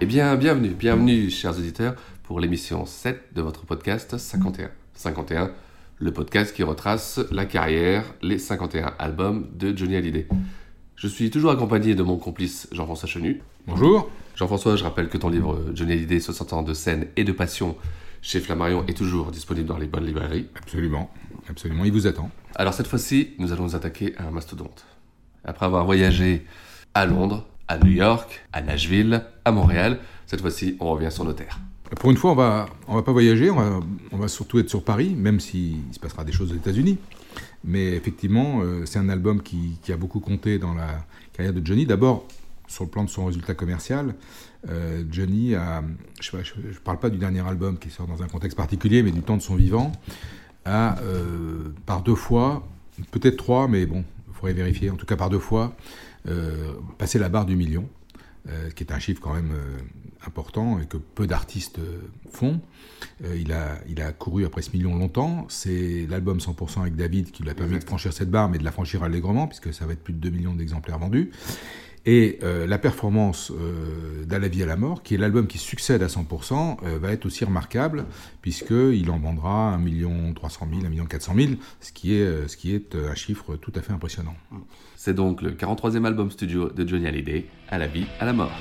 Eh bien, bienvenue, bienvenue, chers auditeurs, pour l'émission 7 de votre podcast 51. 51, le podcast qui retrace la carrière, les 51 albums de Johnny Hallyday. Je suis toujours accompagné de mon complice Jean-François Chenu. Bonjour. Jean-François, je rappelle que ton livre Johnny Hallyday, 60 ans de scène et de passion chez Flammarion est toujours disponible dans les bonnes librairies. Absolument, absolument, il vous attend. Alors cette fois-ci, nous allons nous attaquer à un mastodonte. Après avoir voyagé à Londres, à New York, à Nashville, à Montréal, cette fois-ci, on revient sur nos terres. Pour une fois, on va, on va pas voyager, on va, surtout être sur Paris, même s'il se passera des choses aux États-Unis. Mais effectivement, euh, c'est un album qui, qui, a beaucoup compté dans la carrière de Johnny. D'abord, sur le plan de son résultat commercial, euh, Johnny a, je ne parle pas du dernier album qui sort dans un contexte particulier, mais du temps de son vivant, a euh, par deux fois, peut-être trois, mais bon, il faudrait vérifier, en tout cas par deux fois, euh, passé la barre du million, euh, qui est un chiffre quand même euh, important et que peu d'artistes font. il, a, il a couru après ce million longtemps. C'est l'album 100% avec David qui lui a permis de franchir cette barre, mais de la franchir allègrement, puisque ça va être plus de 2 millions d'exemplaires vendus. Et euh, la performance euh, la vie à la mort, qui est l'album qui succède à 100%, euh, va être aussi remarquable, puisqu'il en vendra 1 300 000, 1 400 000, ce qui, est, est un chiffre tout à fait impressionnant. C'est donc le 43e album studio de Johnny Hallyday, À la vie à la mort.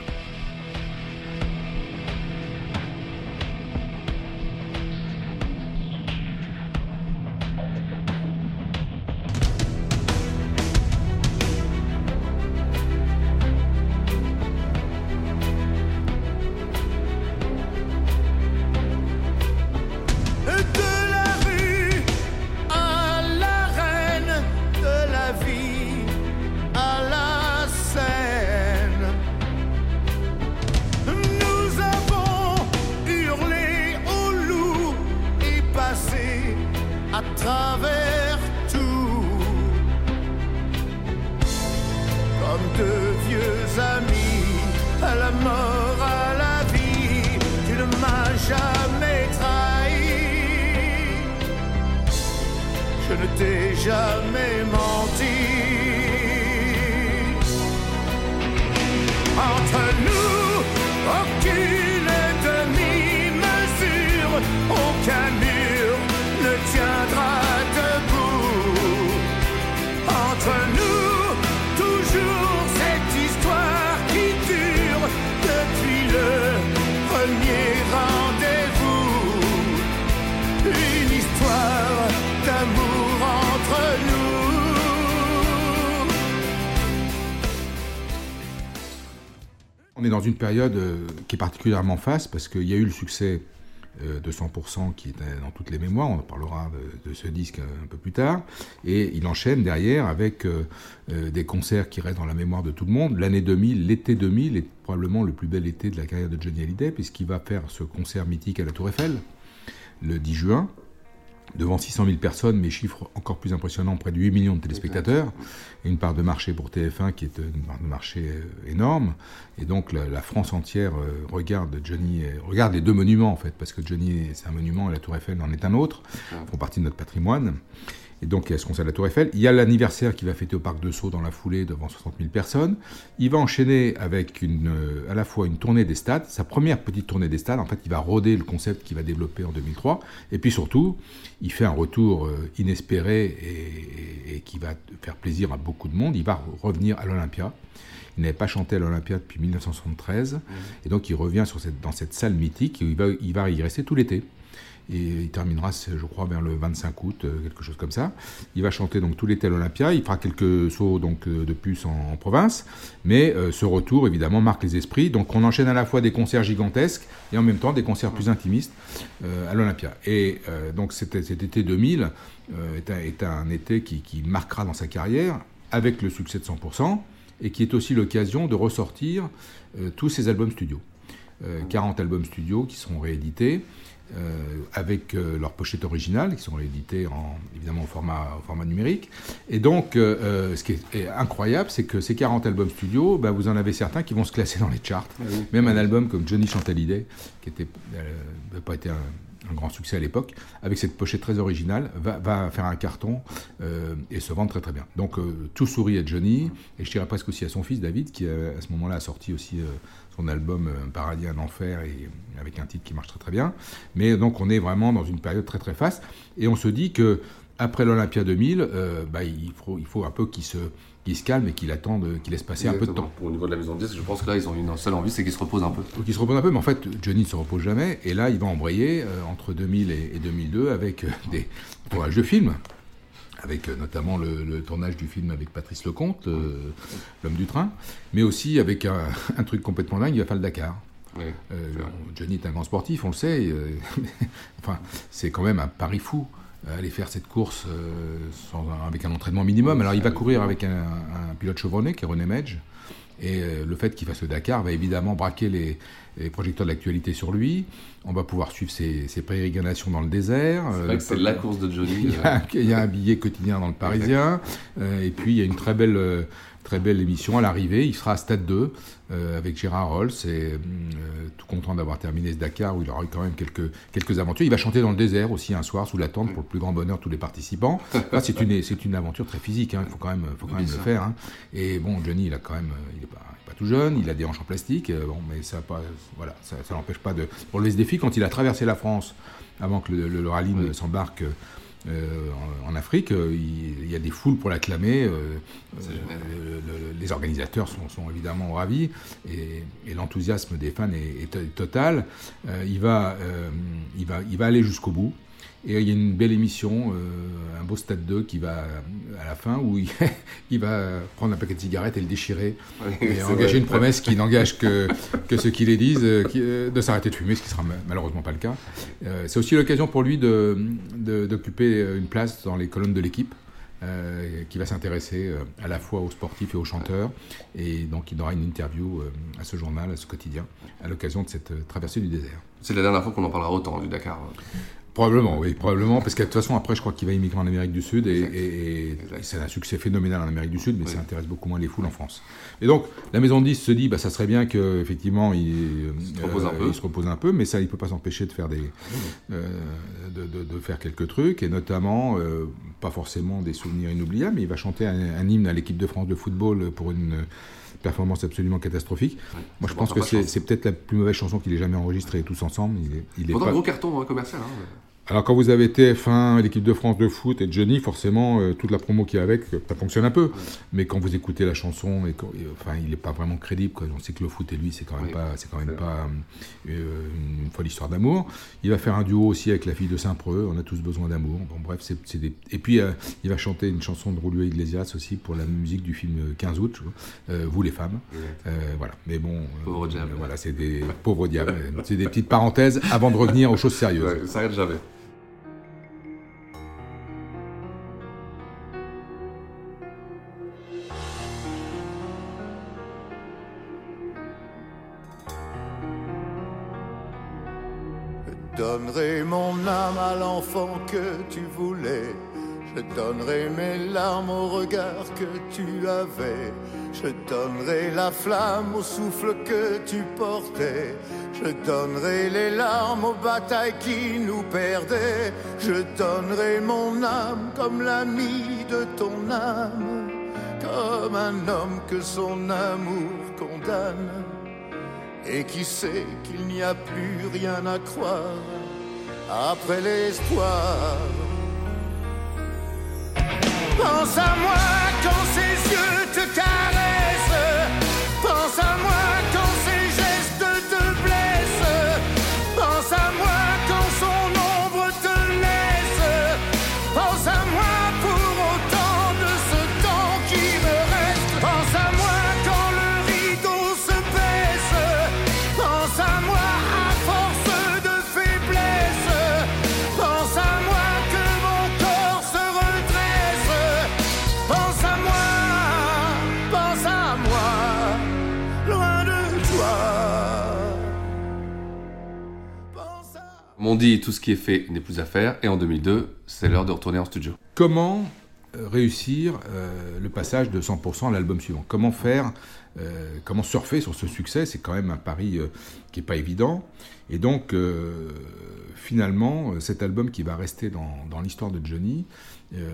Une période euh, qui est particulièrement faste parce qu'il y a eu le succès euh, de 100% qui est dans toutes les mémoires, on parlera de, ce disque un peu plus tard, et il enchaîne derrière avec euh, des concerts qui restent dans la mémoire de tout le monde. L'année 2000, l'été 2000 est probablement le plus bel été de la carrière de Johnny Hallyday puisqu'il va faire ce concert mythique à la Tour Eiffel le 10 juin devant 600 000 personnes, mais chiffre encore plus impressionnant, près de 8 millions de téléspectateurs, et une part de marché pour TF1 qui est une part de marché énorme. Et donc la, la France entière euh, regarde Johnny, regarde les deux monuments en fait, parce que Johnny c'est un monument et la Tour Eiffel en est un autre, font partie de notre patrimoine. Et donc, il y a ce concert de la Tour Eiffel. Il y a l'anniversaire qu'il va fêter au Parc de Sceaux dans la foulée devant 60 000 personnes. Il va enchaîner avec une, euh, à la fois une tournée des stades, sa première petite tournée des stades. En fait, il va roder le concept qu'il va développer en 2003. Et puis surtout, il fait un retour euh, inespéré et, et qui va faire plaisir à beaucoup de monde. Il va revenir à l'Olympia. Il n'avait pas chanté à l'Olympia depuis 1973. Et donc, il revient sur cette, dans cette salle mythique et il va, il va y rester tout l'été. Et il terminera, je crois, vers le 25 août, euh, quelque chose comme ça. Il va chanter donc tout l'été à l'Olympia. Il fera quelques sauts donc euh, de puce en, province, mais euh, ce retour évidemment marque les esprits. Donc on enchaîne à la fois des concerts gigantesques et en même temps des concerts plus intimistes à l'Olympia. Et donc cet, été 2000 euh, est, un, été qui, marquera dans sa carrière avec le succès de 100% et qui est aussi l'occasion de ressortir tous ses albums studio. 40 albums studio qui seront réédités. Euh, avec euh, leurs pochettes originales, qui sont rééditées en, évidemment au format, au format numérique. Et donc, euh, ce qui est, est incroyable, c'est que ces 40 albums studio, bah, vous en avez certains qui vont se classer dans les charts. Oui. Même un album comme Johnny Chantalidé, qui n'avait pas été un, un grand succès à l'époque, avec cette pochette très originale, va, va faire un carton euh, et se vendre très très bien. Donc euh, tout sourit à Johnny, et je dirais presque aussi à son fils David, qui à ce moment-là a sorti aussi euh, son album Un paradis, un enfer, et avec un titre qui marche très très bien. Mais donc on est vraiment dans une période très très faste, et on se dit que après l'Olympia 2000, bah, il, faut, il faut un peu qu'il se se calme et qui attendent, qui laisse passer Exactement. un peu de temps. Au niveau de la maison de disque, je pense que là, ils ont une seule envie, c'est qu'ils se reposent un peu. Donc ils se reposent un peu, mais en fait, Johnny ne se repose jamais. Et là, il va embrayer euh, entre 2000 et, et 2002 avec euh, des tournages de films, avec euh, notamment le, le, tournage du film avec Patrice Lecomte, L'homme du train, mais aussi avec un, un, truc complètement dingue, il va faire le Dakar. Oui, euh, Johnny est un grand sportif, on le sait. enfin, c'est quand même un pari fou aller faire cette course euh, sans, avec un entraînement minimum. Alors il va courir avec un, un pilote chevronné qui est René Medge. Et euh, le fait qu'il fasse le Dakar va évidemment braquer les, les projecteurs de l'actualité sur lui. On va pouvoir suivre ses, ses pérégrinations dans le désert. C'est vrai que c'est la course de Johnny. Il y, a, il y, a, un billet quotidien dans le Parisien. Euh, et puis il y a une très belle, euh, très belle émission à l'arrivée. Il sera à Stade 2 euh, avec Gérard Rolls et tout content d'avoir terminé ce Dakar où il aura eu quand même quelques, quelques aventures. Il va chanter dans le désert aussi un soir sous la tente pour le plus grand bonheur de tous les participants. Là, c'est une, c'est une aventure très physique. Hein. Il faut quand même, faut quand même le faire. Hein. Et bon, Johnny, il a quand même, il est pas tout jeune, il a des hanches en plastique, euh, bon, mais ça pas, voilà, ça, ça n'empêche pas de relever ce défi. Quand il a traversé la France, avant que le, le, le rallye oui. ne s'embarque euh, en, en, Afrique, euh, il, il, y a des foules pour l'acclamer. Euh, le, les organisateurs sont, sont, évidemment ravis et, et l'enthousiasme des fans est, est total. Euh, il, va, il, va, il va aller jusqu'au bout. Et il y a une belle émission, euh, un beau stade 2 qui va à la fin où il, il, va prendre un paquet de cigarettes et le déchirer oui, et engager une promesse qui n'engage que, que ceux qui les disent euh, qui, euh, de s'arrêter de fumer, ce qui sera malheureusement pas le cas. Euh, c'est aussi l'occasion pour lui d'occuper une place dans les colonnes de l'équipe. Euh, qui va s'intéresser à la fois aux sportifs et aux chanteurs. Et donc, il aura une interview à ce journal, à ce quotidien, à l'occasion de cette traversée du désert. C'est la dernière fois qu'on en parlera autant du Dakar. Probablement, oui, probablement, parce que de toute façon, après, je crois qu'il va immigrer en Amérique du Sud, et, et, et c'est un succès phénoménal en Amérique du Sud, mais oui. ça intéresse beaucoup moins les foules en France. Et donc, la Maison de 10 se dit, bah, ça serait bien qu'effectivement, il, il, se repose, euh, il se repose un peu, mais ça, il ne peut pas s'empêcher de faire des, euh, de, de, de, faire quelques trucs, et notamment, euh, pas forcément des souvenirs inoubliables, mais il va chanter un, un hymne à l'équipe de France de football pour une performance absolument catastrophique. Ouais, Moi, je pense que c'est peut-être la plus mauvaise chanson qu'il ait jamais enregistrée tous ensemble. Il est, il est pas... un gros carton commercial. Hein. Alors quand vous avez TF1, l'équipe de France de foot et Johnny, forcément, euh, toute la promo qui est avec, ça fonctionne un peu. Mais quand vous écoutez la chanson, et quand, et, enfin, il n'est pas vraiment crédible. Quoi. On sait que le foot et lui, c'est quand même oui. pas, c'est quand même pas euh, une folle histoire d'amour. Il va faire un duo aussi avec la fille de Saint-Preux. On a tous besoin d'amour. Bon, bref, c'est des... Et puis euh, il va chanter une chanson de Julio Iglesias aussi pour la musique du film 15 août. Euh, vous les femmes. voilà. Mais bon, pauvre diable. voilà, c'est des pauvres diables. c'est des petites parenthèses avant de revenir aux choses sérieuses. Ça arrête jamais. Donnerai mon âme à l'enfant que tu voulais. Je donnerai mes larmes au regard que tu avais. Je donnerai la flamme au souffle que tu portais. Je donnerai les larmes aux batailles qui nous perdaient. Je donnerai mon âme comme l'ami de ton âme. Comme un homme que son amour condamne. Et qui sait qu'il n'y a plus rien à croire? Après l'espoir. Pense à moi on dit, tout ce qui est fait n'est plus à faire, et en 2002, c'est l'heure de retourner en studio. Comment euh, réussir euh, le passage de 100% à l'album suivant? Comment faire euh, Comment surfer sur ce succès? C'est quand même un pari qui n'est pas évident. Et donc, finalement, cet album qui va rester dans l'histoire de Johnny, euh,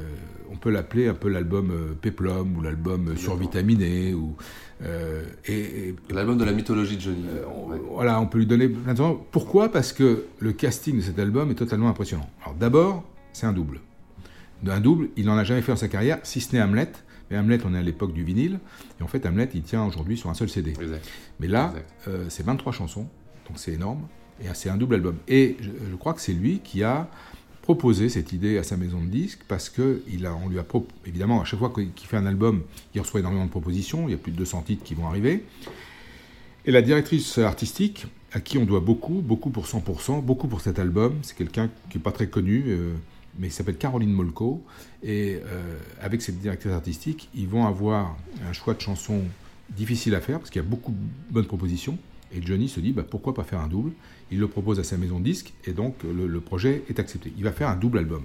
on peut l'appeler un peu l'album euh, Peplum ou l'album survitaminé. Ou, euh, et, et- L'album de la mythologie de Johnny. on- Ouais. Voilà, on peut lui donner plein de temps. Pourquoi? Parce que le casting de cet album est totalement impressionnant. Alors d'abord, c'est un double. Un double, il n'en a jamais fait dans sa carrière, si ce n'est Hamlet. Mais Hamlet, on est à l'époque du vinyle. Et en fait, Hamlet, il tient aujourd'hui sur un seul CD. Exact. Mais là, c'est 23 chansons, donc c'est énorme. Et c'est un double album. Et je, je crois que c'est lui qui a proposé cette idée à sa maison de disques parce que il a, on lui a évidemment à chaque fois qu'il fait un album, il reçoit énormément de propositions. Il y a plus de 200 titres qui vont arriver. Et la directrice artistique, à qui on doit beaucoup, beaucoup pour 100%, beaucoup pour cet album, c'est quelqu'un qui n'est pas très connu, euh, mais il s'appelle Caroline Molko. Et euh, avec cette directrice artistique, ils vont avoir un choix de chansons difficile à faire, parce qu'il y a beaucoup de bonnes propositions. Et Johnny se dit, bah, pourquoi pas faire un double? Il le propose à sa maison de disques, et donc le, le projet est accepté. Il va faire un double album.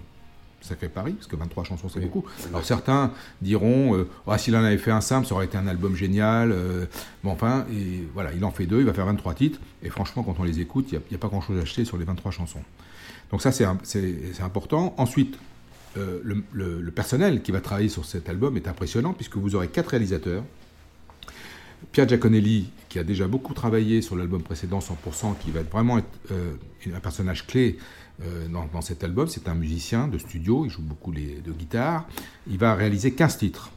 Sacré pari, parce que 23 chansons, c'est Oui. beaucoup. Alors certains diront, euh, Ah, s'il en avait fait un simple, ça aurait été un album génial. euh, bon, enfin, et voilà, il en fait deux, il va faire 23 titres. Et franchement, quand on les écoute, il n'y a, pas grand-chose à acheter sur les 23 chansons. Donc ça, c'est important. Ensuite, euh, le, le- le personnel qui va travailler sur cet album est impressionnant, puisque vous aurez quatre réalisateurs. Pierre Giaconelli, qui a déjà beaucoup travaillé sur l'album précédent 100%, qui va vraiment être euh, un personnage clé euh, dans, dans cet album. C'est un musicien de studio, il joue beaucoup les, de guitare. Il va réaliser 15 titres.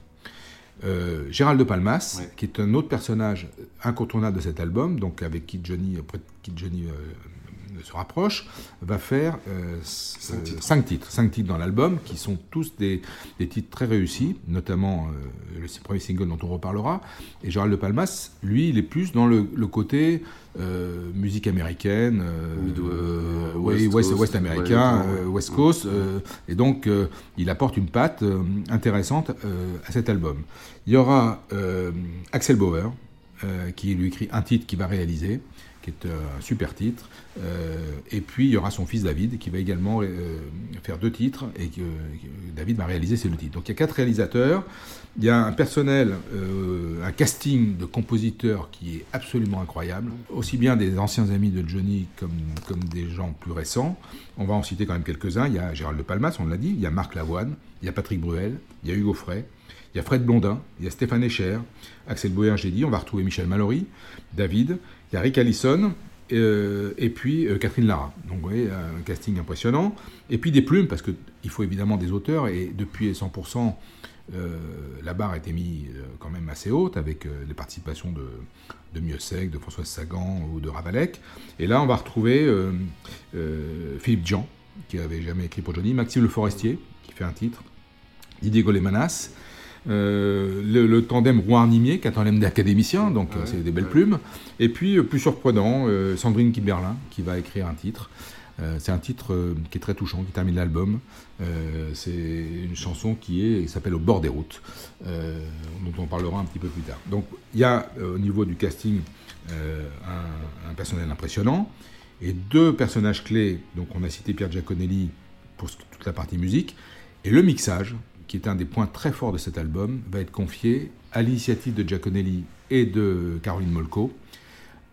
Euh, Gérald de Palmas, Ouais. qui est un autre personnage incontournable de cet album, donc avec qui Johnny, après qui Johnny se rapproche, va faire euh, Cinq euh, titres. cinq titres, cinq titres dans l'album, qui sont tous des, des titres très réussis, notamment euh, le premier single dont on reparlera. Et Gérald de Palmas, lui, il est plus dans le, le côté euh, musique américaine, West West, Coast, West américain, West Coast, et donc il apporte une patte intéressante à cet album. Il y aura Axel Bauer, euh, qui lui écrit un titre qu'il va réaliser, qui est un super titre, Euh, et puis il y aura son fils David, qui va également euh, faire deux titres, et que, David va réaliser ces deux titres. Donc il y a quatre réalisateurs, il y a un personnel, euh, un casting de compositeurs qui est absolument incroyable, aussi bien des anciens amis de Johnny comme, comme des gens plus récents. On va en citer quand même quelques-uns. Il y a Gérald de Palmas, on l'a dit, il y a Marc Lavoine, il y a Patrick Bruel, il y a Hugo Frey, il y a Fred Blondin, il y a Stéphane Echer, Axel Bauer, j'ai dit, on va retrouver Michel Mallory, David, il y a Rick Allison, euh, et puis euh, Catherine Lara. Donc vous voyez, un casting impressionnant. Et puis des plumes, parce qu'il faut évidemment des auteurs, et depuis 100%, euh, la barre a été mise quand même assez haute, avec les participations de, de de Françoise Sagan ou de Ravalec. Et là, on va retrouver Philippe Jean, qui avait jamais écrit pour Johnny, Maxime Le Forestier, qui fait un titre, Didier Golémanas, euh, le, le tandem Rouen-Nimier, qui est un tandem d'académiciens, donc euh, c'est des belles plumes. Et puis, euh, plus surprenant, euh, Sandrine Kiberlin, qui va écrire un titre. Euh, c'est un titre qui est très touchant, qui termine l'album. C'est une chanson qui est, qui s'appelle Au bord des routes, dont on parlera un petit peu plus tard. Donc, il y a au niveau du casting un, un personnel impressionnant et deux personnages clés. Donc, on a cité Pierre Giaconelli pour toute la partie musique. Et le mixage, qui est un des points très forts de cet album, va être confié à l'initiative de Giaconelli et de Caroline Molko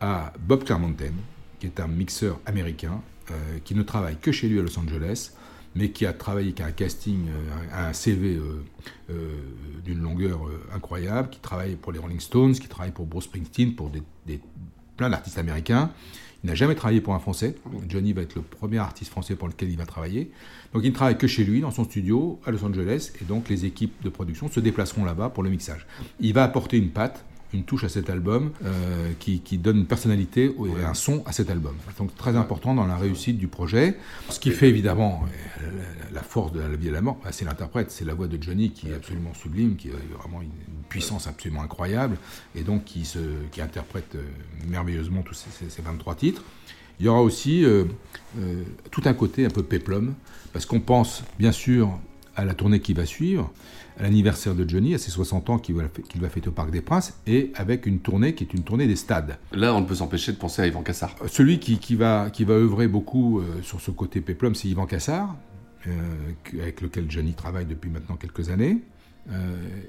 à Bob Clearmountain, qui est un mixeur américain euh, qui ne travaille que chez lui à Los Angeles, mais qui a travaillé, qui a un casting, euh, un CV euh, d'une longueur incroyable, qui travaille pour les Rolling Stones, qui travaille pour Bruce Springsteen, pour plein d'artistes américains. Il n'a jamais travaillé pour un Français. Johnny va être le premier artiste français pour lequel il va travailler. Donc il ne travaille que chez lui, dans son studio, à Los Angeles, et donc les équipes de production se déplaceront là-bas pour le mixage. Il va apporter une patte une touche à cet album euh, qui, donne une personnalité et un son à cet album. Donc très important dans la réussite du projet. Ce qui fait évidemment euh, la, force de la vie et la mort, bah, c'est l'interprète, c'est la voix de Johnny qui est absolument sublime, qui a vraiment une puissance absolument incroyable et donc qui, se, qui interprète euh, merveilleusement tous ces, 23 titres. Il y aura aussi tout un côté un peu péplum, parce qu'on pense bien sûr à la tournée qui va suivre, à l'anniversaire de Johnny, à ses 60 ans qu'il va, va fêter au Parc des Princes, et avec une tournée qui est une tournée des stades. Là, on ne peut s'empêcher de penser à Yvan Cassard. Euh, celui qui, qui, va, qui va œuvrer beaucoup euh, sur ce côté péplum, c'est Yvan Cassard, euh, avec lequel Johnny travaille depuis maintenant quelques années.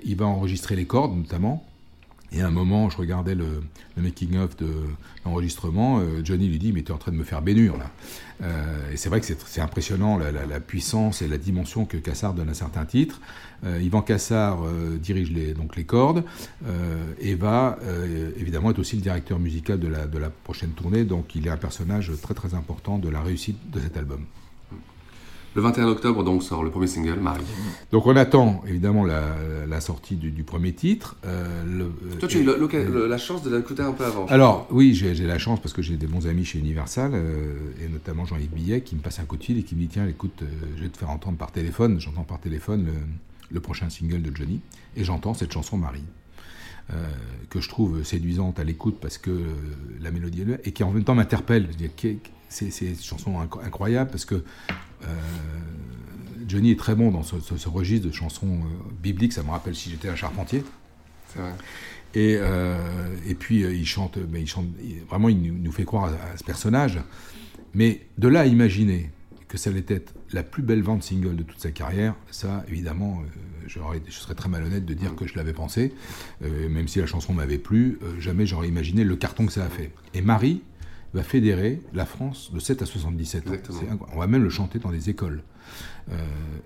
il va enregistrer les cordes, notamment. Et à un moment, je regardais le, making-of de l'enregistrement, euh, Johnny lui dit Mais tu es en train de me faire bénure, là. Euh, et c'est vrai que c'est impressionnant la, puissance et la dimension que Cassard donne à certains titres. Euh, Yvan Cassard dirige les, donc les cordes et va évidemment être aussi le directeur musical de la prochaine tournée. Donc il est un personnage très très important de la réussite de cet album. Le 21 octobre, donc, sort le premier single, Marie. Donc, on attend évidemment la, sortie du, premier titre. Euh, Toi, tu as eu la chance de l'écouter un peu avant. Alors, oui, j'ai la chance parce que j'ai des bons amis chez Universal, euh, et notamment Jean-Yves Billet, qui me passe un coup de fil et qui me dit Tiens, écoute, euh, je vais te faire entendre par téléphone. J'entends par téléphone le, prochain single de Johnny, et j'entends cette chanson Marie. que je trouve séduisante à l'écoute parce que la mélodie est là, et qui en même temps m'interpelle. C'est une chanson incroyable parce que euh, Johnny est très bon dans ce, registre de chansons euh, bibliques, ça me rappelle si j'étais un charpentier. C'est vrai. Et, euh, et, puis il chante, mais il chante, vraiment il nous fait croire à, ce personnage. Mais de là à imaginer que ça allait être la plus belle vente single de toute sa carrière, ça évidemment, je serais très malhonnête de dire que je l'avais pensé, même si la chanson m'avait plu, jamais j'aurais imaginé le carton que ça a fait. Et Marie, va fédérer la France de 7 à 77 On va même le chanter dans les écoles. Euh,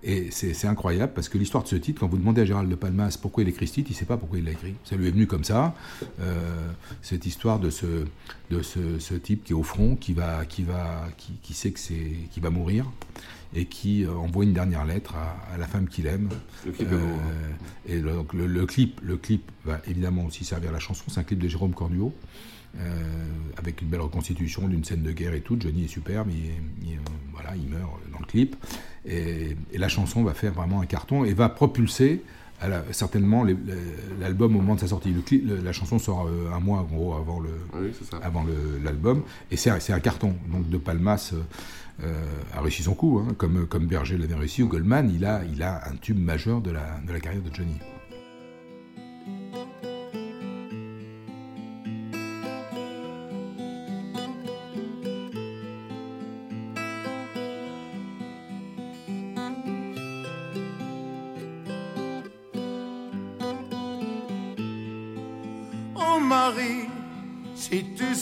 et c'est incroyable parce que l'histoire de ce titre, quand vous demandez à Gérald de Palmas pourquoi il écrit ce titre, il ne sait pas pourquoi il l'a écrit. Ça lui est venu comme ça. Euh, cette histoire de, ce, de ce, type qui est au front, qui, va, qui, va, qui, sait que qui va mourir et qui euh, envoie une dernière lettre à, la femme qu'il aime. Le clip et le, clip, le clip va évidemment aussi servir à la chanson. C'est un clip de Jérôme Cornuau. Euh, avec une belle reconstitution d'une scène de guerre et tout. Johnny est superbe, il, euh, voilà, il meurt dans le clip. Et, la chanson va faire vraiment un carton et va propulser certainement l'album au moment de sa sortie. Le la chanson sort euh, un mois en gros avant le avant l'album et c'est un carton. Donc De Palmas a réussi son coup, hein, comme comme Berger l'avait réussi ou Goldman. Il a il a un tube majeur de la de la carrière de Johnny.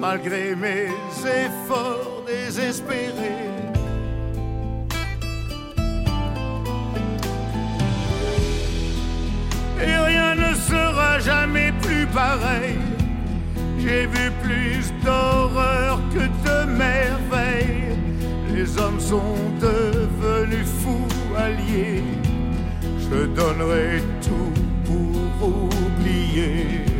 malgré mes efforts désespérés. Et rien ne sera jamais plus pareil. J'ai vu plus d'horreur que de merveilles. Les hommes sont devenus fous alliés. Je donnerai tout pour oublier.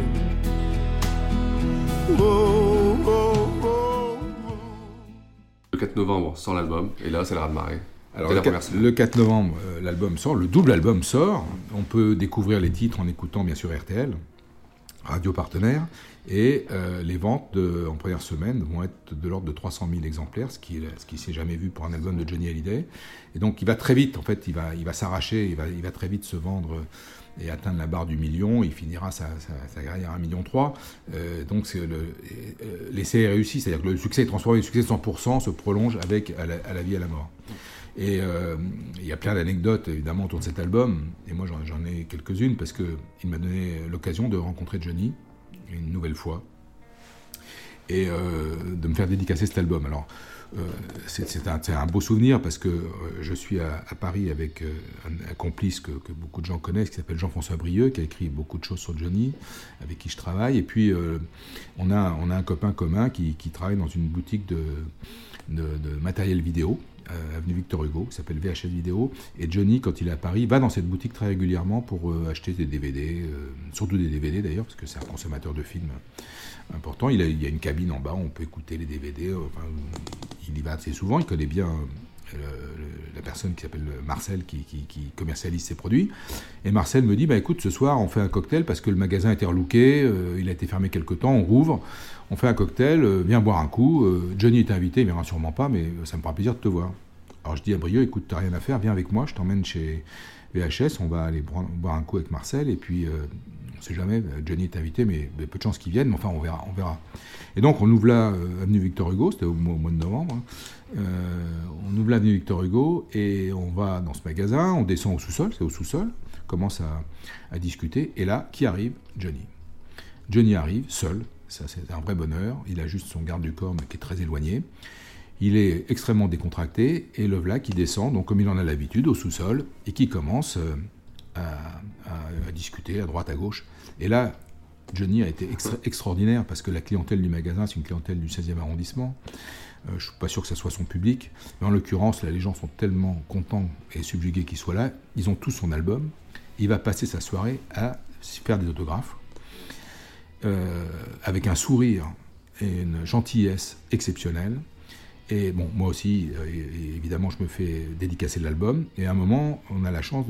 Le 4 novembre sort l'album, et là c'est le raz de marée. Alors, le 4, le 4, novembre, euh, l'album sort, le double album sort. On peut découvrir les titres en écoutant bien sûr RTL, radio partenaire. Et euh, les ventes de, en première semaine vont être de l'ordre de 300 000 exemplaires, ce qui ne ce qui s'est jamais vu pour un album de Johnny Hallyday. Et donc il va très vite, en fait, il va, il va s'arracher, il va, il va très vite se vendre et atteindre la barre du million. Il finira sa, sa, carrière à 1,3 million. Euh, donc euh, l'essai est réussi, c'est-à-dire que le succès est transformé, le succès de 100% se prolonge avec à la, vie et à la mort. Et euh, il y a plein d'anecdotes évidemment autour de cet album, et moi j'en ai quelques-unes parce qu'il m'a donné l'occasion de rencontrer Johnny une nouvelle fois et euh, de me faire dédicacer cet album. Alors c'est un, beau souvenir parce que euh, je suis à, Paris avec euh, un, complice que, beaucoup de gens connaissent qui s'appelle Jean-François Brieux qui a écrit beaucoup de choses sur Johnny avec qui je travaille. Et puis euh, on, a, un copain commun qui, travaille dans une boutique de matériel vidéo euh, avenue Victor Hugo, qui s'appelle VHS Vidéo. Et Johnny, quand il est à Paris, va dans cette boutique très régulièrement pour euh, acheter des DVD, euh, surtout des DVD d'ailleurs, parce que c'est un consommateur de films important. Il, y a une cabine en bas, on peut écouter les DVD. Il y va assez souvent, il connaît bien la personne qui s'appelle Marcel qui, commercialise ses produits. Et Marcel me dit bah, écoute, ce soir, on fait un cocktail parce que le magasin a été relooké, euh, il a été fermé quelque temps, on rouvre, on fait un cocktail, euh, viens boire un coup. Euh, Johnny est invité, il viendra sûrement pas, mais ça me fera plaisir de te voir. Alors je dis à Brieux écoute, tu n'as rien à faire, viens avec moi, je t'emmène chez VHS, on va aller boire un coup avec Marcel, et puis on ne sait jamais, Johnny est invité, mais, peu de chances qu'il vienne, mais enfin on verra. On verra. Et donc on ouvre là, avenue Victor Hugo, c'était au, au, mois de novembre, hein. Euh, on ouvre l'avenue Victor Hugo et on va dans ce magasin, on descend au sous-sol, c'est au sous-sol, commence à, discuter, et là, qui arrive Johnny. Johnny arrive, seul, ça c'est un vrai bonheur, il a juste son garde du corps, mais qui est très éloigné. Il est extrêmement décontracté, et le voilà qui descend, donc comme il en a l'habitude, au sous-sol, et qui commence... Euh, à, discuter à droite, à gauche. Et là, Johnny a été extra extraordinaire parce que la clientèle du magasin, c'est une clientèle du 16e arrondissement. Euh, je ne suis pas sûr que ce soit son public, mais en l'occurrence, les gens sont tellement contents et subjugués qu'il soit là. Ils ont tous son album. Il va passer sa soirée à faire des autographes euh, avec un sourire et une gentillesse exceptionnelle. Et bon, moi aussi, euh, évidemment, je me fais dédicacer l'album. Et à un moment, on a la chance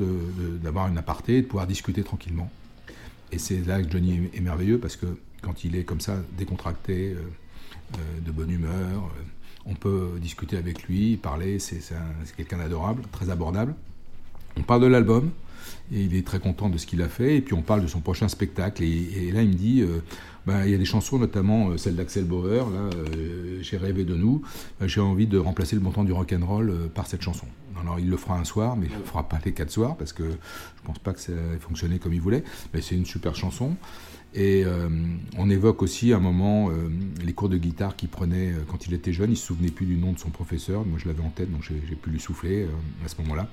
d'avoir une aparté, de pouvoir discuter tranquillement. Et c'est là que Johnny est merveilleux parce que quand il est comme ça, décontracté, de bonne humeur, on peut discuter avec lui, parler. C'est quelqu'un d'adorable, très abordable. On parle de l'album et il est très content de ce qu'il a fait. Et puis on parle de son prochain spectacle. Et, là, il me dit euh, bah, il y a des chansons, notamment euh, celle d'Axel Bauer, là, euh, J'ai rêvé de nous. J'ai envie de remplacer le montant du rock'n'roll euh, par cette chanson. Alors il le fera un soir, mais il ne le fera pas les quatre soirs parce que je ne pense pas que ça ait fonctionné comme il voulait. Mais c'est une super chanson. Et euh, on évoque aussi un moment euh, les cours de guitare qu'il prenait euh, quand il était jeune. Il se souvenait plus du nom de son professeur. Moi, je l'avais en tête, donc j'ai pu lui souffler à ce moment-là.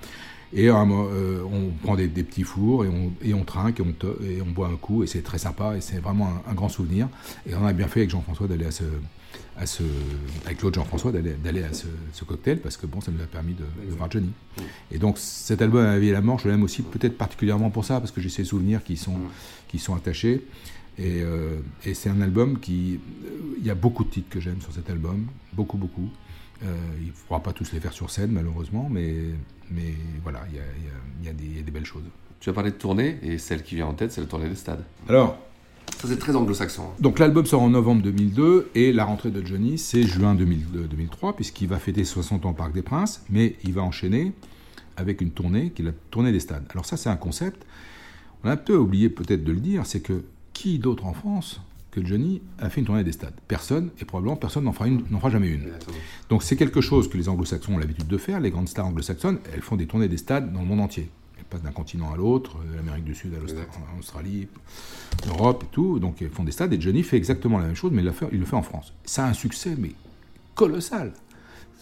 Et on prend des, des, petits fours et on, et on trinque et on, te, et on boit un coup. Et c'est très sympa et c'est vraiment un, un, grand souvenir. Et on a bien fait avec Jean-François d'aller à ce, à ce, avec l'autre Jean-François d'aller à ce, ce, cocktail parce que bon, ça nous a permis de, de voir Johnny. Et donc cet album La vie et la mort, je l'aime aussi peut-être particulièrement pour ça parce que j'ai ces souvenirs qui sont, qui sont attachés. Et, euh, et c'est un album qui. Il y a beaucoup de titres que j'aime sur cet album, beaucoup, beaucoup. Il ne pourra pas tous les faire sur scène, malheureusement, mais, mais voilà, il y a, y des, il y a des belles choses. Tu as parlé de tournée, et celle qui vient en tête, c'est la tournée des stades. Alors, ça, c'est très anglo-saxon. Hein. Donc l'album sort en novembre 2002 et la rentrée de Johnny, c'est juin 2002, 2003, puisqu'il va fêter 60 ans au Parc des Princes, mais il va enchaîner avec une tournée qui est la tournée des stades. Alors ça, c'est un concept. On a un peu oublié peut-être de le dire, c'est que qui d'autre en France que Johnny a fait une tournée des stades Personne, et probablement personne n'en fera, fera, jamais une. Donc c'est quelque chose que les anglo-saxons ont l'habitude de faire. Les grandes stars anglo-saxonnes, elles font des tournées des stades dans le monde entier passent d'un continent à l'autre, de l'Amérique du Sud à l'Australie, l'Europe et tout. Donc ils font des stades et Johnny fait exactement la même chose, mais il le fait, il le fait en France. Ça a un succès, mais colossal.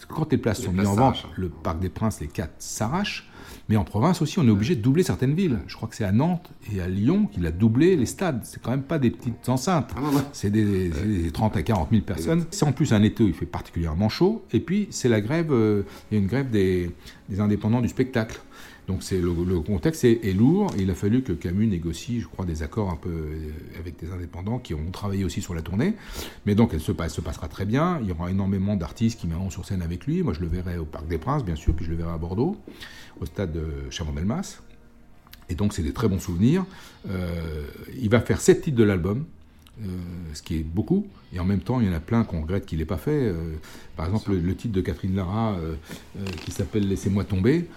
Quand les places les sont mises en vente, le Parc des Princes, les quatre s'arrachent. Mais en province aussi, on est obligé de doubler certaines villes. Je crois que c'est à Nantes et à Lyon qu'il a doublé les stades. C'est quand même pas des petites enceintes. C'est des, des, des, 30 à 40 000 personnes. C'est en plus un été où il fait particulièrement chaud. Et puis, c'est la grève, euh, il y a une grève des, des indépendants du spectacle. Donc c'est le, contexte est, lourd il a fallu que Camus négocie, je crois, des accords un peu euh, avec des indépendants qui ont travaillé aussi sur la tournée. Mais donc elle se, passe, se passera très bien. Il y aura énormément d'artistes qui viendront sur scène avec lui. Moi je le verrai au Parc des Princes, bien sûr, puis je le verrai à Bordeaux, au stade de Chaban-Delmas. Et donc c'est des très bons souvenirs. Euh, il va faire sept titres de l'album. Euh, ce qui est beaucoup, et en même temps, il y en a plein qu'on regrette qu'il n'ait pas fait. Euh, par exemple, le, le, titre de Catherine Lara, euh, qui s'appelle Laissez-moi tomber,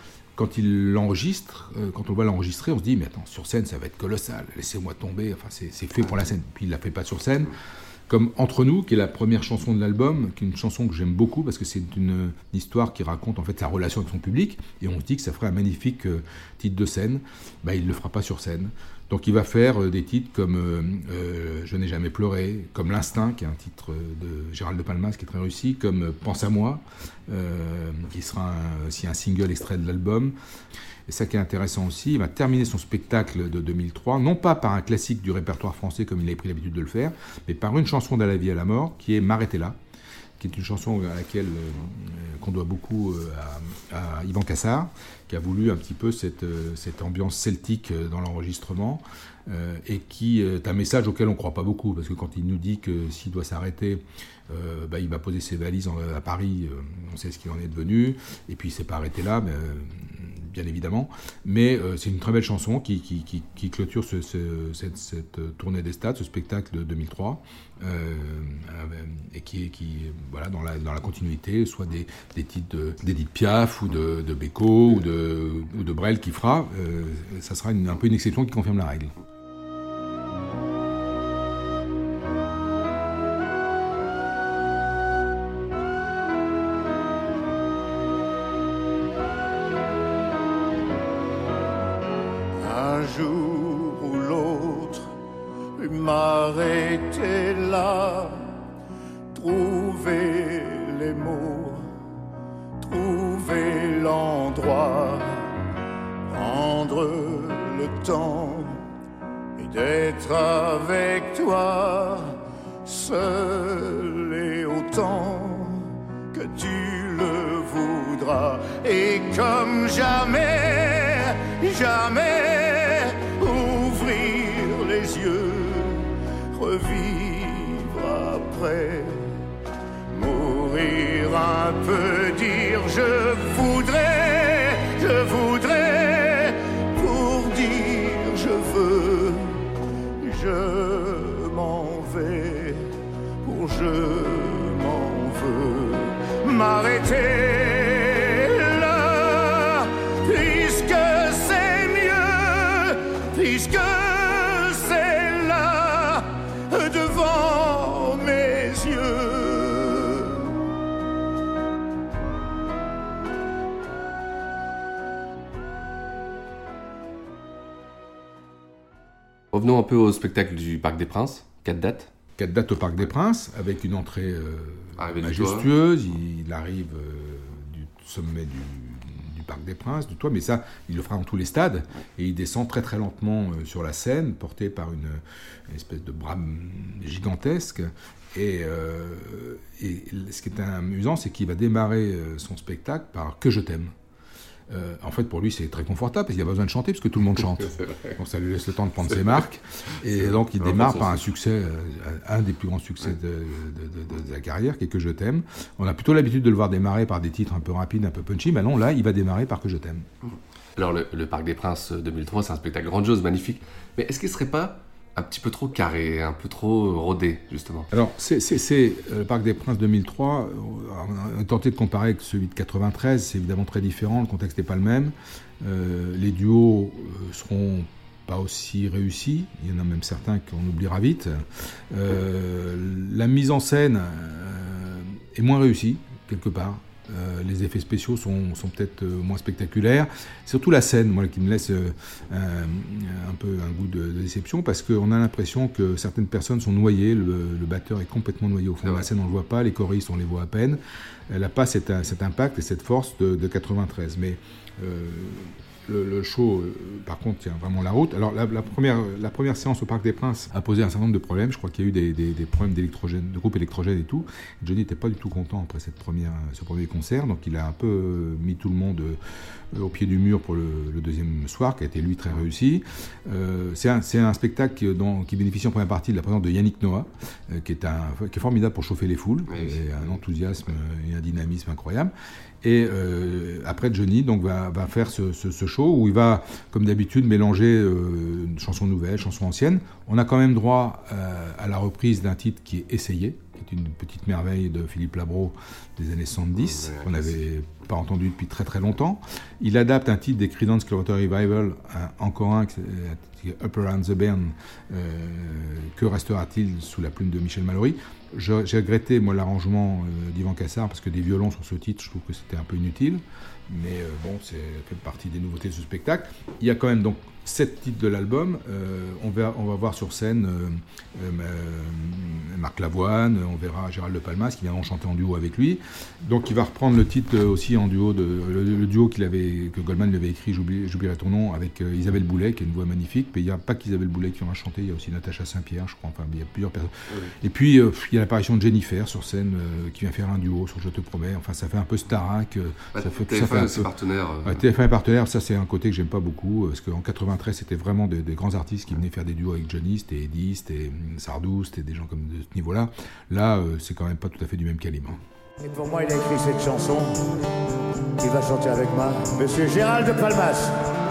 quand il l'enregistre, euh, quand on va l'enregistrer, on se dit, mais attends, sur scène, ça va être colossal, laissez-moi tomber, enfin, c'est fait pour la scène. Puis il ne la fait pas sur scène. Comme Entre nous, qui est la première chanson de l'album, qui est une chanson que j'aime beaucoup parce que c'est une, une, histoire qui raconte en fait sa relation avec son public, et on se dit que ça ferait un magnifique euh, titre de scène. Bah, il ne le fera pas sur scène. Donc il va faire euh, des titres comme euh, euh, Je n'ai jamais pleuré, comme L'Instinct, qui est un titre de Gérald de Palmas qui est très réussi, comme Pense à moi, qui sera un, aussi un single extrait de l'album. Et ça qui est intéressant aussi, il va terminer son spectacle de 2003, non pas par un classique du répertoire français comme il avait pris l'habitude de le faire, mais par une chanson d'À la vie à la mort, qui est M'arrêtez là, qui est une chanson à laquelle euh, qu'on doit beaucoup à, à, Yvan Cassard, qui a voulu un petit peu cette, euh, ambiance celtique dans l'enregistrement, euh, et qui est un message auquel on ne croit pas beaucoup, parce que quand il nous dit que s'il doit s'arrêter, euh, bah, il va poser ses valises à Paris, on sait ce qu'il en est devenu, et puis il s'est pas arrêté là, bien évidemment. Mais euh, c'est une très belle chanson qui, clôture ce, ce, cette, cette, tournée des stades, ce spectacle de 2003, euh, et qui voilà, dans, la, continuité, soit des, titres d'Edith Piaf ou de, de ou de, Brel qui fera. Euh, ça sera un peu une exception qui confirme la règle. Je m'en vais, pour je m'en veux, m'arrêter. Revenons un peu au spectacle du Parc des Princes. Quatre dates. Quatre dates au Parc des Princes, avec une entrée euh, majestueuse. Il, il, arrive euh, du sommet du, du, Parc des Princes, du toit, mais ça, il le fera dans tous les stades. Et il descend très très lentement euh, sur la scène, porté par une, une espèce de bras gigantesque. Et, et, ce qui est amusant, c'est qu'il va démarrer son spectacle par Que je t'aime. Euh, en fait, pour lui, c'est très confortable parce qu'il n'a pas besoin de chanter parce que tout le monde chante. donc ça lui laisse le temps de prendre ses marques. Et donc il démarre par un succès, euh, un des plus grands succès de, de, de, de, la carrière, qui est Que je t'aime. On a plutôt l'habitude de le voir démarrer par des titres un peu rapides, un peu punchy. Mais non, là, il va démarrer par Que je t'aime. Alors, le, le, Parc des Princes 2003, c'est un spectacle grandiose, magnifique. Mais est-ce qu'il ne serait pas un petit peu trop carré, un peu trop rodé, justement. Alors, c'est le Parc des Princes 2003. On a tenté de comparer avec celui de 93. C'est évidemment très différent. Le contexte n'est pas le même. Euh, les duos seront pas aussi réussis. Il y en a même certains qu'on oubliera vite. Euh, la mise en scène euh, est moins réussie, quelque part. Euh, les effets spéciaux sont, sont peut-être euh, moins spectaculaires. Surtout la scène, moi, qui me laisse euh, un peu un goût de, de déception, parce qu'on a l'impression que certaines personnes sont noyées. Le, le, batteur est complètement noyé au fond de la scène, on ne le voit pas. Les choristes, on les voit à peine. Elle n'a pas cet, cet, impact et cette force de, de 93. Mais le, show, euh, par contre, tient vraiment la route. Alors, la, première, la première séance au Parc des Princes a posé un certain nombre de problèmes. Je crois qu'il y a eu des, des, problèmes d'électrogène, de groupe électrogène et tout. Johnny n'était pas du tout content après cette première, ce premier concert, donc il a un peu euh, mis tout le monde euh, au pied du mur pour le, deuxième soir, qui a été lui très réussi. c'est un, un, spectacle qui, qui, bénéficie en première partie de la présence de Yannick Noah, qui, est un, qui est formidable pour chauffer les foules, et un enthousiasme et un dynamisme incroyable. Et euh, après, Johnny donc, va, va faire ce, ce, show où il va, comme d'habitude, mélanger euh, chansons nouvelles, chansons anciennes. On a quand même droit euh, à la reprise d'un titre qui est Essayé, qui est une petite merveille de Philippe Labro des années 70, qu'on n'avait pas entendu depuis très très longtemps. Il adapte un titre des Creedence Clearwater Revival, encore un, Up Around the Bend, que restera-t-il sous la plume de Michel Mallory? J'ai regretté, moi, l'arrangement euh, d'Ivan Cassar, parce que des violons sur ce titre, je trouve que c'était un peu inutile. Mais euh, bon, c'est fait partie des nouveautés de ce spectacle. Il y a quand même donc sept titres de l'album. Euh, on, va, on va voir sur scène Marc Lavoine, on verra Gérald de Palmas qui viendront chanter en duo avec lui. Donc il va reprendre le titre aussi en duo, de, le, duo qu'il avait, que Goldman lui avait écrit, j'oublierai ton nom, avec Isabelle Boulet, qui a une voix magnifique. Mais il n'y a pas qu'Isabelle Boulet qui va chanter, il y a aussi Natacha Saint-Pierre, je crois. Enfin, il y a plusieurs personnes. Et puis il y a l'apparition de Jennifer sur scène qui vient faire un duo sur Je te promets. Enfin, ça fait un peu Starac. Bah, ça fait, TF1 ça fait partenaire. TF1 est partenaire, ça c'est un côté que j'aime pas beaucoup, parce qu'en 93 c'était vraiment des, grands artistes qui venaient faire des duos avec Johnny, c'était Eddie, c'était Sardou, c'était des gens comme de ce niveau-là. Là, euh, c'est quand même pas tout à fait du même calibre. Et pour moi, il a écrit cette chanson. Il va chanter avec moi, Monsieur Gérald de Palmas.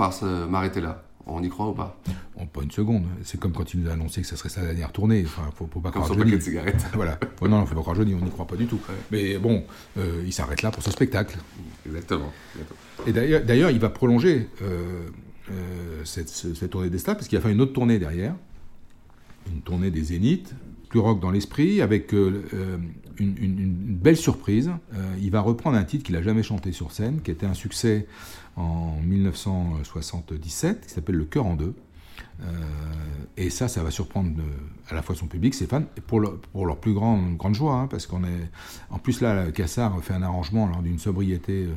Par m'arrêter là. On y croit ou pas? Oh, pas une seconde. C'est comme quand il nous a annoncé que ça serait sa dernière tournée. Enfin, faut, faut pas Comme croire Johnny. paquet de cigarettes. voilà. Oh, non, faut pas croire Johnny, on n'y croit pas du tout. Mais bon, euh, il s'arrête là pour ce spectacle. Exactement. Exactement. Et d'ailleurs, il va prolonger euh, euh, cette, ce- cette tournée des parce qu'il va faire une autre tournée derrière, une tournée des Zéniths, plus rock dans l'esprit, avec une, une- une belle surprise. Il va reprendre un titre qu'il n'a jamais chanté sur scène, qui était un succès en 1977, qui s'appelle Le cœur en deux. Euh, et ça, ça va surprendre euh, à la fois son public, ses fans, et pour, leur- plus grande, joie, hein, parce qu'on est. En plus, là, Cassard fait un arrangement d'une sobriété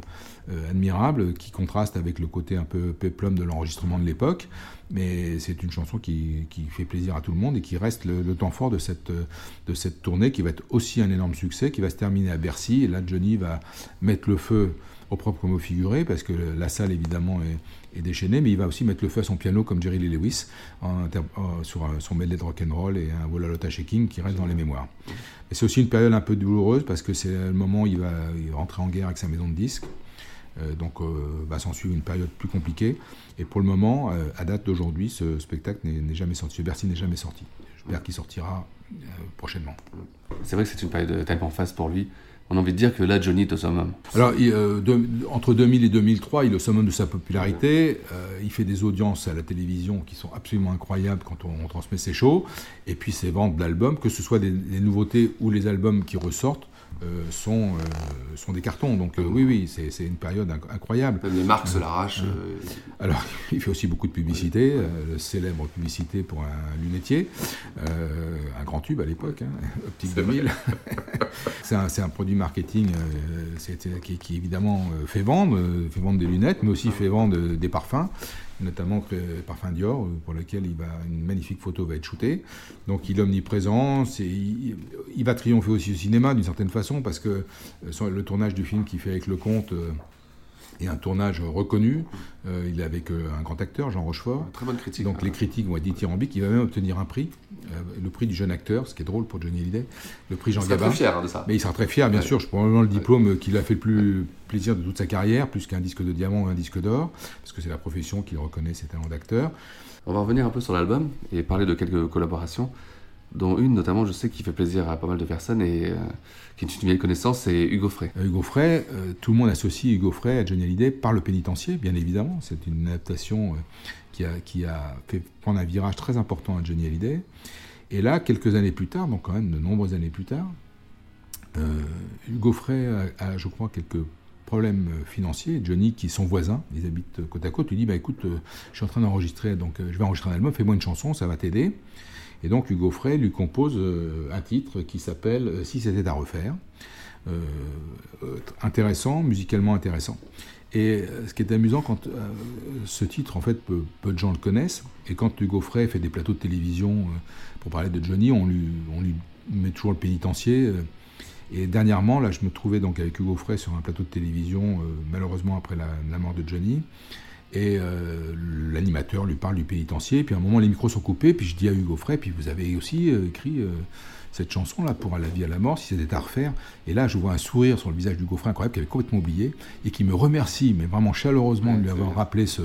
euh, admirable qui contraste avec le côté un peu péplum de l'enregistrement de l'époque. Mais c'est une chanson qui, fait plaisir à tout le monde et qui reste le, temps fort de cette, de cette tournée qui va être aussi un énorme succès, qui va se terminer à Bercy. Et là, Johnny va mettre le feu au propre au figuré, parce que la salle évidemment est, déchaînée, mais il va aussi mettre le feu à son piano comme Jerry Lee Lewis sur son medley de rock'n'roll et un Walla Lotta Shaking qui reste dans les mémoires. C'est aussi une période un peu douloureuse parce que c'est le moment où il va, rentrer en guerre avec sa maison de disques. Euh, donc euh, va s'en suivre une période plus compliquée. Et pour le moment, euh, à date d'aujourd'hui, ce spectacle n'est jamais sorti. Bercy n'est jamais sorti. J'espère qu'il sortira prochainement. C'est vrai que c'est une période tellement faste pour lui. On a envie de dire que là, Johnny est au summum. Alors, euh, entre 2000 et 2003, il est au summum de sa popularité. Euh, il fait des audiences à la télévision qui sont absolument incroyables quand on, transmet ses shows. Et puis ses ventes d'albums, que ce soit des nouveautés ou les albums qui ressortent, euh, sont, euh, sont des cartons. Donc euh, oui, oui, c'est une période inc- incroyable. Même les marques se l'arrachent. Alors, il fait aussi beaucoup de publicité, célèbre publicité pour un lunetier, euh, un grand tube à l'époque, hein, Optique C'est 2000. c'est un, un produit marketing qui, qui, évidemment fait vendre, fait vendre des lunettes, mais aussi fait vendre des parfums, notamment parfum Dior, euh, pour lequel une magnifique photo va être shootée. Donc il est omniprésent, il, il va triompher aussi au cinéma d'une certaine façon, parce que euh, le tournage du film qu'il fait avec Lecomte euh, est un tournage reconnu. Euh, il est avec euh, un grand acteur, Jean Rochefort. Très bonne critique. Donc les critiques vont être dithyrambiques. Il va même obtenir un prix, euh, le prix du jeune acteur, ce qui est drôle pour Johnny Hallyday, le prix Jean Il sera Gabin. très fier, hein, de ça. Mais il sera très fier, bien Ouais. sûr. Je probablement le diplôme qui lui a fait le plus plaisir de toute sa carrière, plus qu'un disque de diamant ou un disque d'or, parce que c'est la profession qu'il reconnaît ses talents d'acteur. On va revenir un peu sur l'album et parler de quelques collaborations, dont une notamment, je sais, qui fait plaisir à pas mal de personnes et euh, qui est une vieille connaissance, c'est Hugo Frey. Euh, Hugo Frey, euh, tout le monde associe Hugo Frey à Johnny Hallyday par le pénitencier, bien évidemment. C'est une adaptation qui, a, qui a fait prendre un virage très important à Johnny Hallyday. Et là, quelques années plus tard, donc quand même de nombreuses années plus tard, Hugo Frey a, je crois, quelques problèmes financiers. Johnny, qui est son voisin, ils habitent côte à côte, lui dit bah, écoute, je suis en train d'enregistrer, donc je vais enregistrer un album, fais-moi une chanson, ça va t'aider. Et donc Hugo Frey lui compose euh, un titre qui s'appelle euh, Si c'était à refaire. Euh, intéressant, musicalement intéressant. Et ce qui est amusant, quand ce titre, en fait, peu, de gens le connaissent, et quand Hugo Frey fait des plateaux de télévision pour parler de Johnny, on lui, met toujours le pénitencier. et dernièrement, là, je me trouvais donc avec Hugo Frey sur un plateau de télévision, malheureusement après la mort de Johnny. Et euh, l'animateur lui parle du pénitencier, puis à un moment les micros sont coupés, puis je dis à Hugo Frey, puis vous avez aussi euh, écrit euh, cette chanson-là pour À la vie à la mort, si c'était à refaire. Et là, je vois un sourire sur le visage d'Hugo Frey incroyable, qui avait complètement oublié, et qui me remercie, mais vraiment chaleureusement, de lui avoir rappelé ce,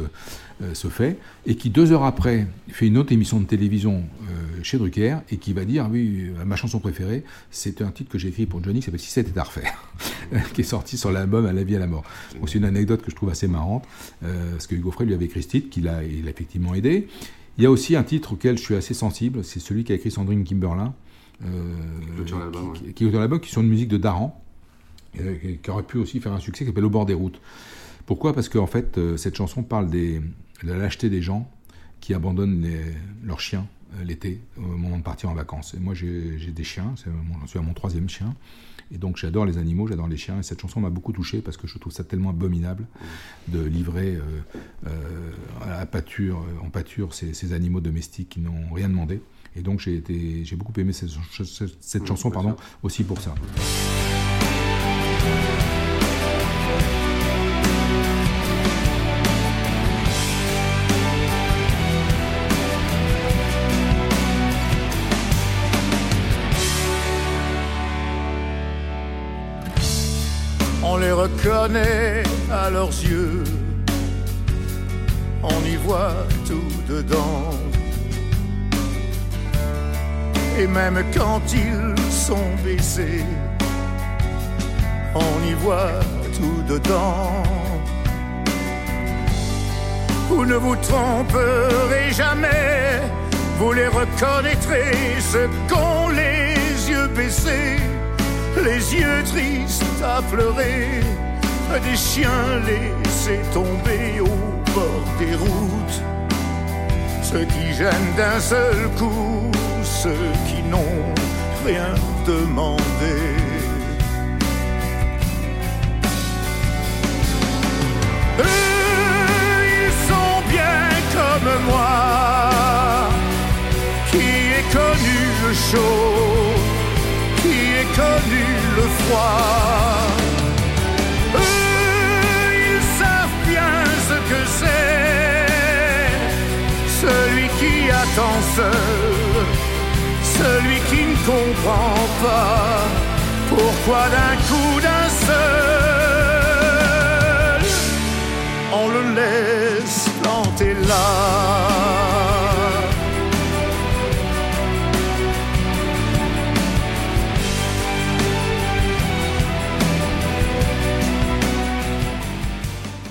euh, ce fait, et qui deux heures après fait une autre émission de télévision euh, chez Drucker, et qui va dire, ah oui, euh, ma chanson préférée, c'est un titre que j'ai écrit pour Johnny, qui s'appelle Si c'était à refaire, qui est sorti sur l'album À la vie à la mort. Donc c'est une anecdote que je trouve assez marrante, euh, parce que Hugo Frey lui avait écrit ce titre, qu'il a, il a effectivement aidé. Il y a aussi un titre auquel je suis assez sensible, c'est celui qu'a écrit Sandrine Kimberlin, Clôture l'album, qui, ouais. qui sur une musique de Daran, euh, qui- aurait pu aussi faire un succès, qui s'appelle Au bord des routes. Pourquoi? Parce qu'en fait, euh, cette chanson parle des, de la lâcheté des gens qui abandonnent les- leurs chiens euh, l'été, au moment de partir en vacances. Et moi, j'ai des chiens, c'est mon- j'en suis à mon troisième chien. Et donc, j'adore les animaux, j'adore les chiens. Et cette chanson m'a beaucoup touché parce que je trouve ça tellement abominable de livrer euh, euh, à pâture, euh, en pâture ces, ces animaux domestiques qui n'ont rien demandé. Et donc, j'ai été- j'ai beaucoup aimé cette, cette chanson pardon, aussi pour ça. On les reconnaît à leurs yeux. On y voit tout dedans. Et même quand ils sont baissés, on y voit tout dedans. Vous ne vous tromperez jamais, vous les reconnaîtrez, ceux qu'ont les yeux baissés les yeux tristes à pleurer, des chiens laissés tomber au bord des routes, ceux qui gênent d'un seul coup, ceux qui n'ont rien demandé. Eux, ils sont bien comme moi, qui ai connu le chaud qui ait connu le froid. Eux, ils savent bien ce que c'est. Celui qui attend seul, celui qui ne comprend pas pourquoi d'un coup d'un seul, on le laisse planter là.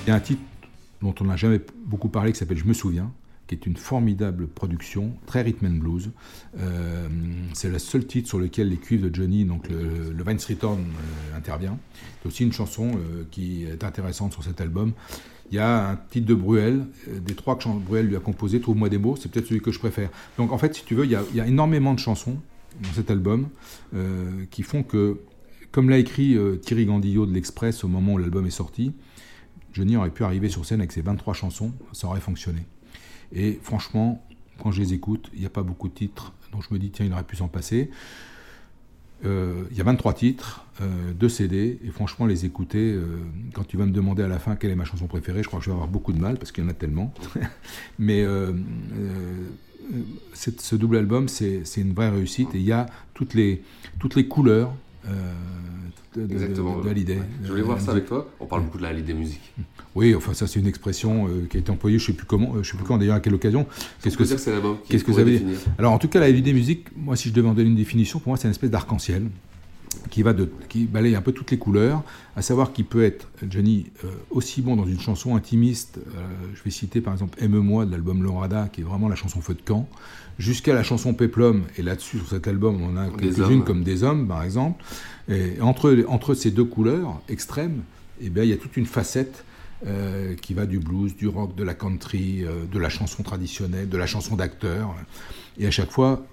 Il y a un titre dont on n'a jamais beaucoup parlé qui s'appelle Je me souviens, qui est une formidable production, très rhythm and blues. Euh, c'est le seul titre sur lequel les cuivres de Johnny, donc le, le Vine Street Horn, euh, intervient. C'est aussi une chanson euh, qui est intéressante sur cet album. Il y a un titre de Bruel, des trois que Bruel lui a composé, Trouve-moi des mots, c'est peut-être celui que je préfère. Donc en fait, si tu veux, il y a, énormément de chansons dans cet album qui font que, comme l'a écrit Thierry Gandillot de l'Express au moment où l'album est sorti, Johnny aurait pu arriver sur scène avec ses 23 chansons, ça aurait fonctionné. Et franchement, quand je les écoute, il n'y a pas beaucoup de titres dont je me dis, tiens, il aurait pu s'en passer. Euh, Il y a 23 titres, euh, 2 CD, et franchement, les écouter, euh, quand tu vas me demander à la fin quelle est ma chanson préférée, je crois que je vais avoir beaucoup de mal, parce qu'il y en a tellement. Mais euh, ce double album, c'est une vraie réussite, et il y a toutes les, toutes les couleurs de, de, Exactement. de, de Hallyday. Ouais. Je voulais voir ça avec toi. On parle beaucoup de la Hallyday musique. Oui, enfin ça c'est une expression euh, qui a été employée, je sais plus comment, euh, je sais plus quand d'ailleurs à quelle occasion. Qu'est-ce que c'est Qu'est-ce que dire définir Alors en tout cas la Hallyday musique, moi si je devais en donner une définition, pour moi c'est une espèce d'arc-en-ciel qui va de, qui balaye un peu toutes les couleurs, à savoir qu'il peut être Johnny euh, aussi bon dans une chanson intimiste. euh, je vais citer par exemple Aime-moi de l'album Lorada, qui est vraiment la chanson feu de camp, jusqu'à la chanson Peplum. Et là-dessus sur cet album, on a quelques-unes comme des hommes par exemple. Et entre entre ces deux couleurs extrêmes, eh bien il y a toute une facette euh, qui va du blues, du rock, de la country, euh, de la chanson traditionnelle, de la chanson d'acteur. Et à chaque fois,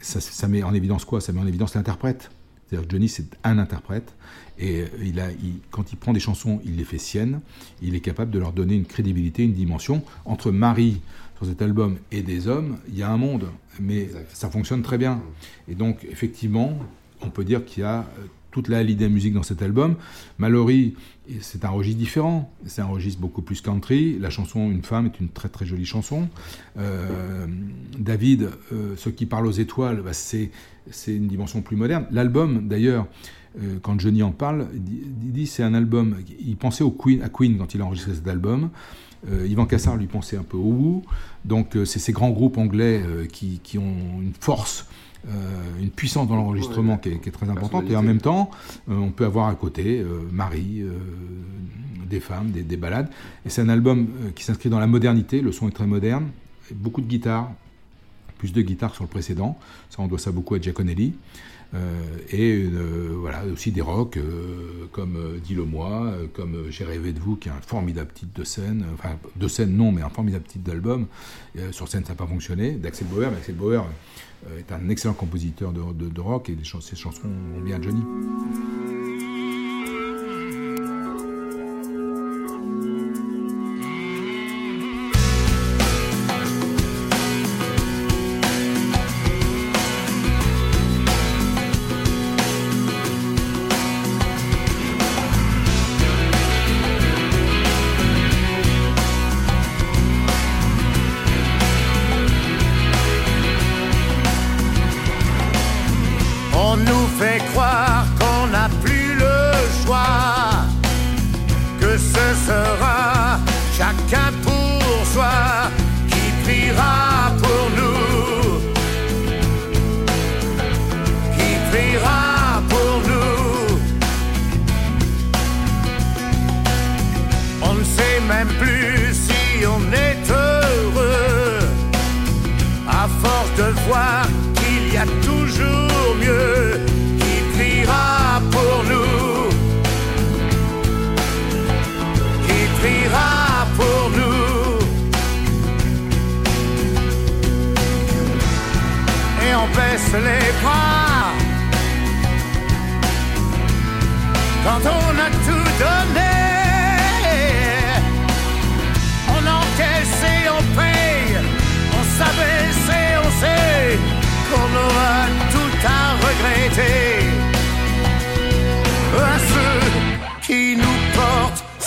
ça, ça met en évidence quoi? Ça met en évidence l'interprète. C'est-à-dire que Johnny, c'est un interprète. Et euh, il a, il- quand il prend des chansons, il les fait siennes. Il est capable de leur donner une crédibilité, une dimension. Entre Marie, sur cet album, et des hommes, il y a un monde. Mais ça fonctionne très bien. Et donc, effectivement, on peut dire qu'il y a euh, toute la Hallyday musique dans cet album. Mallory, c'est un registre différent. C'est un registre beaucoup plus country. La chanson Une femme est une très très jolie chanson. Euh, David, euh, Ce qui parle aux étoiles, bah, c'est c'est une dimension plus moderne. L'album, d'ailleurs, euh, quand Johnny en parle, il dit, c'est un album. Il pensait au Queen, à Queen quand il a enregistré cet album. Euh, Yvan Cassar lui pensait un peu au Who. Donc euh, c'est ces grands groupes anglais euh, qui, qui ont une force, une puissance dans l'enregistrement qui, est, qui est très importante. Et en même temps, on peut avoir à côté Marie, des femmes, des, des ballades. Et c'est un album qui s'inscrit dans la modernité. Le son est très moderne. Beaucoup de guitares, plus de guitares sur le précédent. Ça, on doit ça beaucoup à Giaconelli. Euh, et euh, voilà, aussi des rocks euh, comme Dis-le-moi, comme J'ai rêvé de vous, qui est un formidable titre de scène. Enfin, de scène, non, mais un formidable titre d'album. Sur scène, ça n'a pas fonctionné. D'Axel Bauer, mais Axel Bauer est un excellent compositeur de, rock et ses chansons vont bien à Johnny.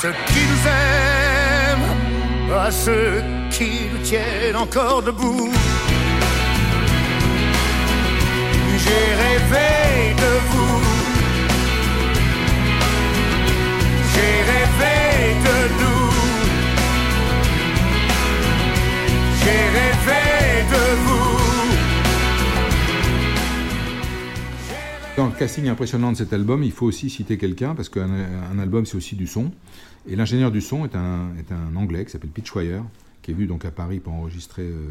Ceux qui nous aiment, à ceux qui nous tiennent encore debout. J'ai rêvé de vous. J'ai rêvé de nous. J'ai rêvé de vous. Dans le casting impressionnant de cet album, il faut aussi citer quelqu'un, parce qu'un un album, c'est aussi du son. Et l'ingénieur du son est un, est un Anglais qui s'appelle Pitchwire, qui est venu donc à Paris pour enregistrer euh,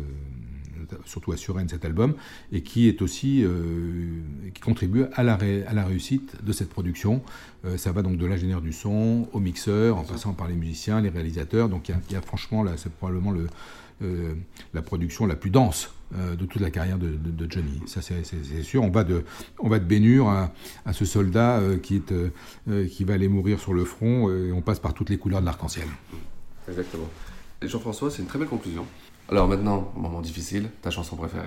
surtout à Suresnes cet album, et qui est aussi euh, qui contribue à la, à la réussite de cette production. Euh, ça va donc de l'ingénieur du son au mixeur, en passant par les musiciens, les réalisateurs. Donc il y, a franchement là, c'est probablement le, euh, la production la plus dense de toute la carrière de, Johnny. Ça, c'est sûr. On va de, on va de à, ce soldat qui, est, qui va aller mourir sur le front, et on passe par toutes les couleurs de l'arc-en-ciel. Exactement. Jean-François, c'est une très belle conclusion. Alors maintenant, moment difficile, ta chanson préférée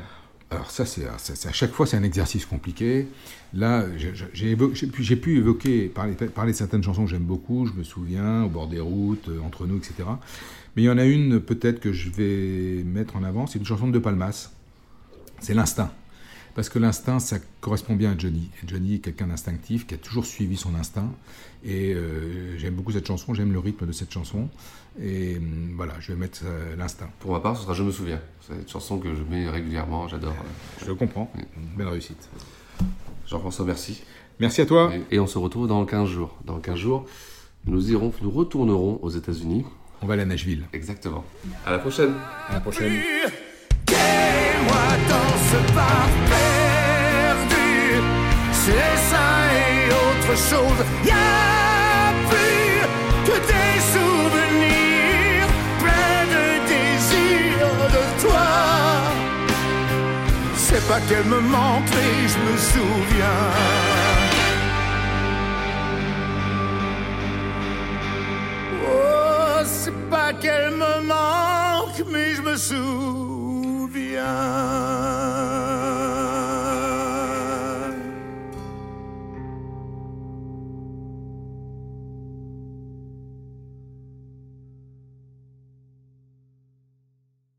alors ça, c'est à chaque fois, c'est un exercice compliqué. Là, j'ai pu, évoquer, parler, parler, de certaines chansons que j'aime beaucoup, je me souviens, Au bord des routes, euh, Entre nous, etc. Mais il y en a une peut-être que je vais mettre en avant, c'est une chanson de Palmas. C'est l'instinct. Parce que l'instinct, ça correspond bien à Johnny. Et Johnny est quelqu'un d'instinctif, qui a toujours suivi son instinct. Et euh, j'aime beaucoup cette chanson, j'aime le rythme de cette chanson. Et hum, voilà, je vais mettre euh, l'instinct. Pour ma part, ce sera Je me souviens. C'est une chanson que je mets régulièrement, j'adore. Je le comprends. Belle réussite. Jean-François, merci. Merci à toi. Et, on se retrouve dans 15 jours. Dans 15 jours, nous irons, nous retournerons aux États-Unis. On va aller à Nashville. Exactement. À la prochaine. À la prochaine. moi dans ce bar perdu, c'est ça et autre chose. Y a plus que des souvenirs pleins de désirs de toi. C'est pas qu'elle me manque, mais je me souviens. Oh, c'est pas qu'elle me manque, mais je me souviens.